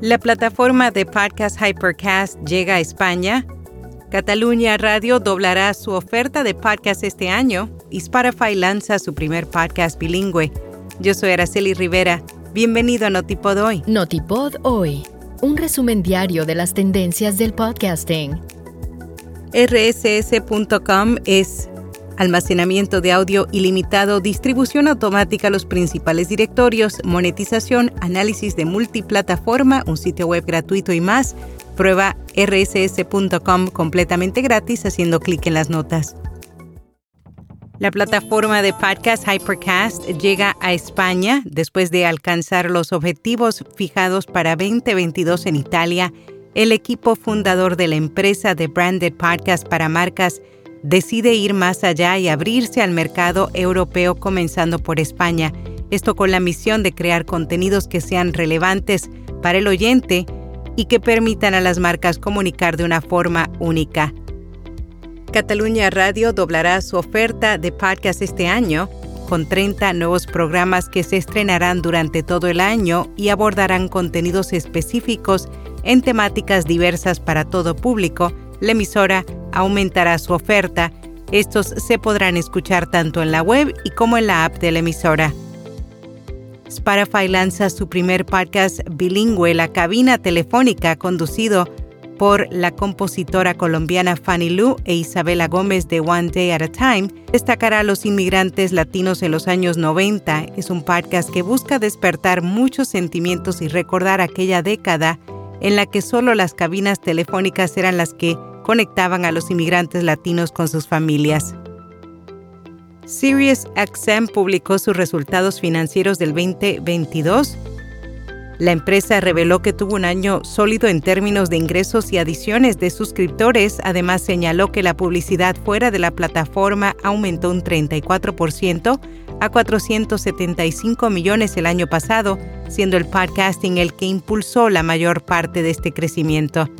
La plataforma de podcast Hypercast llega a España. Cataluña Radio doblará su oferta de podcast este año y Spotify lanza su primer podcast bilingüe. Yo soy Araceli Rivera. Bienvenido a Notipod Hoy. Notipod Hoy, un resumen diario de las tendencias del podcasting. rss.com es almacenamiento de audio ilimitado, distribución automática a los principales directorios, monetización, análisis de multiplataforma, un sitio web gratuito y más. Prueba rss.com completamente gratis haciendo clic en las notas. La plataforma de podcast Hypercast llega a España después de alcanzar los objetivos fijados para 2022 en Italia. El equipo fundador de la empresa de branded podcast para marcas decide ir más allá y abrirse al mercado europeo comenzando por España, esto con la misión de crear contenidos que sean relevantes para el oyente y que permitan a las marcas comunicar de una forma única. Cataluña Radio doblará su oferta de podcast este año con 30 nuevos programas que se estrenarán durante todo el año y abordarán contenidos específicos en temáticas diversas para todo público. La emisora aumentará su oferta. Estos se podrán escuchar tanto en la web y como en la app de la emisora. Spotify lanza su primer podcast bilingüe, La Cabina Telefónica, conducido por la compositora colombiana Fanny Lu e Isabela Gómez de One Day at a Time, destacará a los inmigrantes latinos en los años 90. Es un podcast que busca despertar muchos sentimientos y recordar aquella década en la que solo las cabinas telefónicas eran las que conectaban a los inmigrantes latinos con sus familias. SiriusXM publicó sus resultados financieros del 2022. La empresa reveló que tuvo un año sólido en términos de ingresos y adiciones de suscriptores. Además, señaló que la publicidad fuera de la plataforma aumentó un 34% a 475 millones el año pasado, siendo el podcasting el que impulsó la mayor parte de este crecimiento.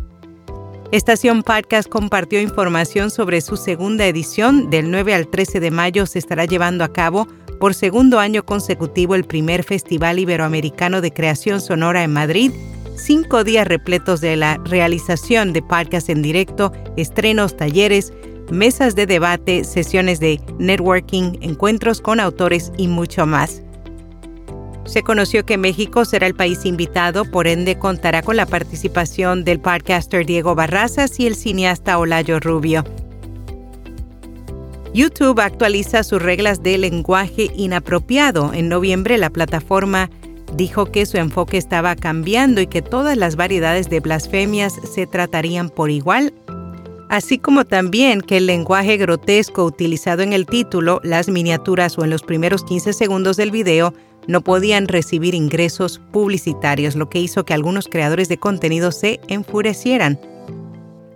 Estación Podcast compartió información sobre su segunda edición. Del 9 al 13 de mayo se estará llevando a cabo por segundo año consecutivo el primer Festival Iberoamericano de Creación Sonora en Madrid. Cinco días repletos de la realización de podcasts en directo, estrenos, talleres, mesas de debate, sesiones de networking, encuentros con autores y mucho más. Se conoció que México será el país invitado, por ende contará con la participación del podcaster Diego Barrazas y el cineasta Olayo Rubio. YouTube actualiza sus reglas de lenguaje inapropiado. En noviembre la plataforma dijo que su enfoque estaba cambiando y que todas las variedades de blasfemias se tratarían por igual, así como también que el lenguaje grotesco utilizado en el título, las miniaturas o en los primeros 15 segundos del video no podían recibir ingresos publicitarios, lo que hizo que algunos creadores de contenido se enfurecieran.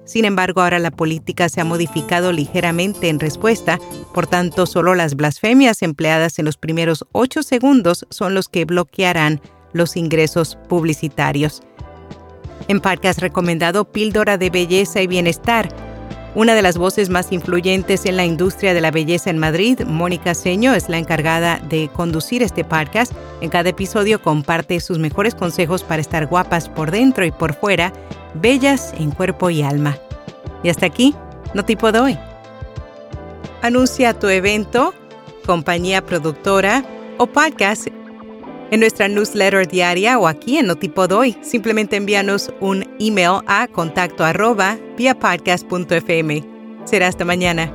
Sin embargo, ahora la política se ha modificado ligeramente en respuesta, por tanto, solo las blasfemias empleadas en los primeros ocho segundos son los que bloquearán los ingresos publicitarios. En podcast recomendado Píldora de Belleza y Bienestar, una de las voces más influyentes en la industria de la belleza en Madrid, Mónica Seño, es la encargada de conducir este podcast. En cada episodio comparte sus mejores consejos para estar guapas por dentro y por fuera, bellas en cuerpo y alma. Y hasta aquí, no tipo doy. Anuncia tu evento, compañía productora o podcast en nuestra newsletter diaria o aquí en Notipod Hoy. Simplemente envíanos un email a contacto arroba via. Será hasta mañana.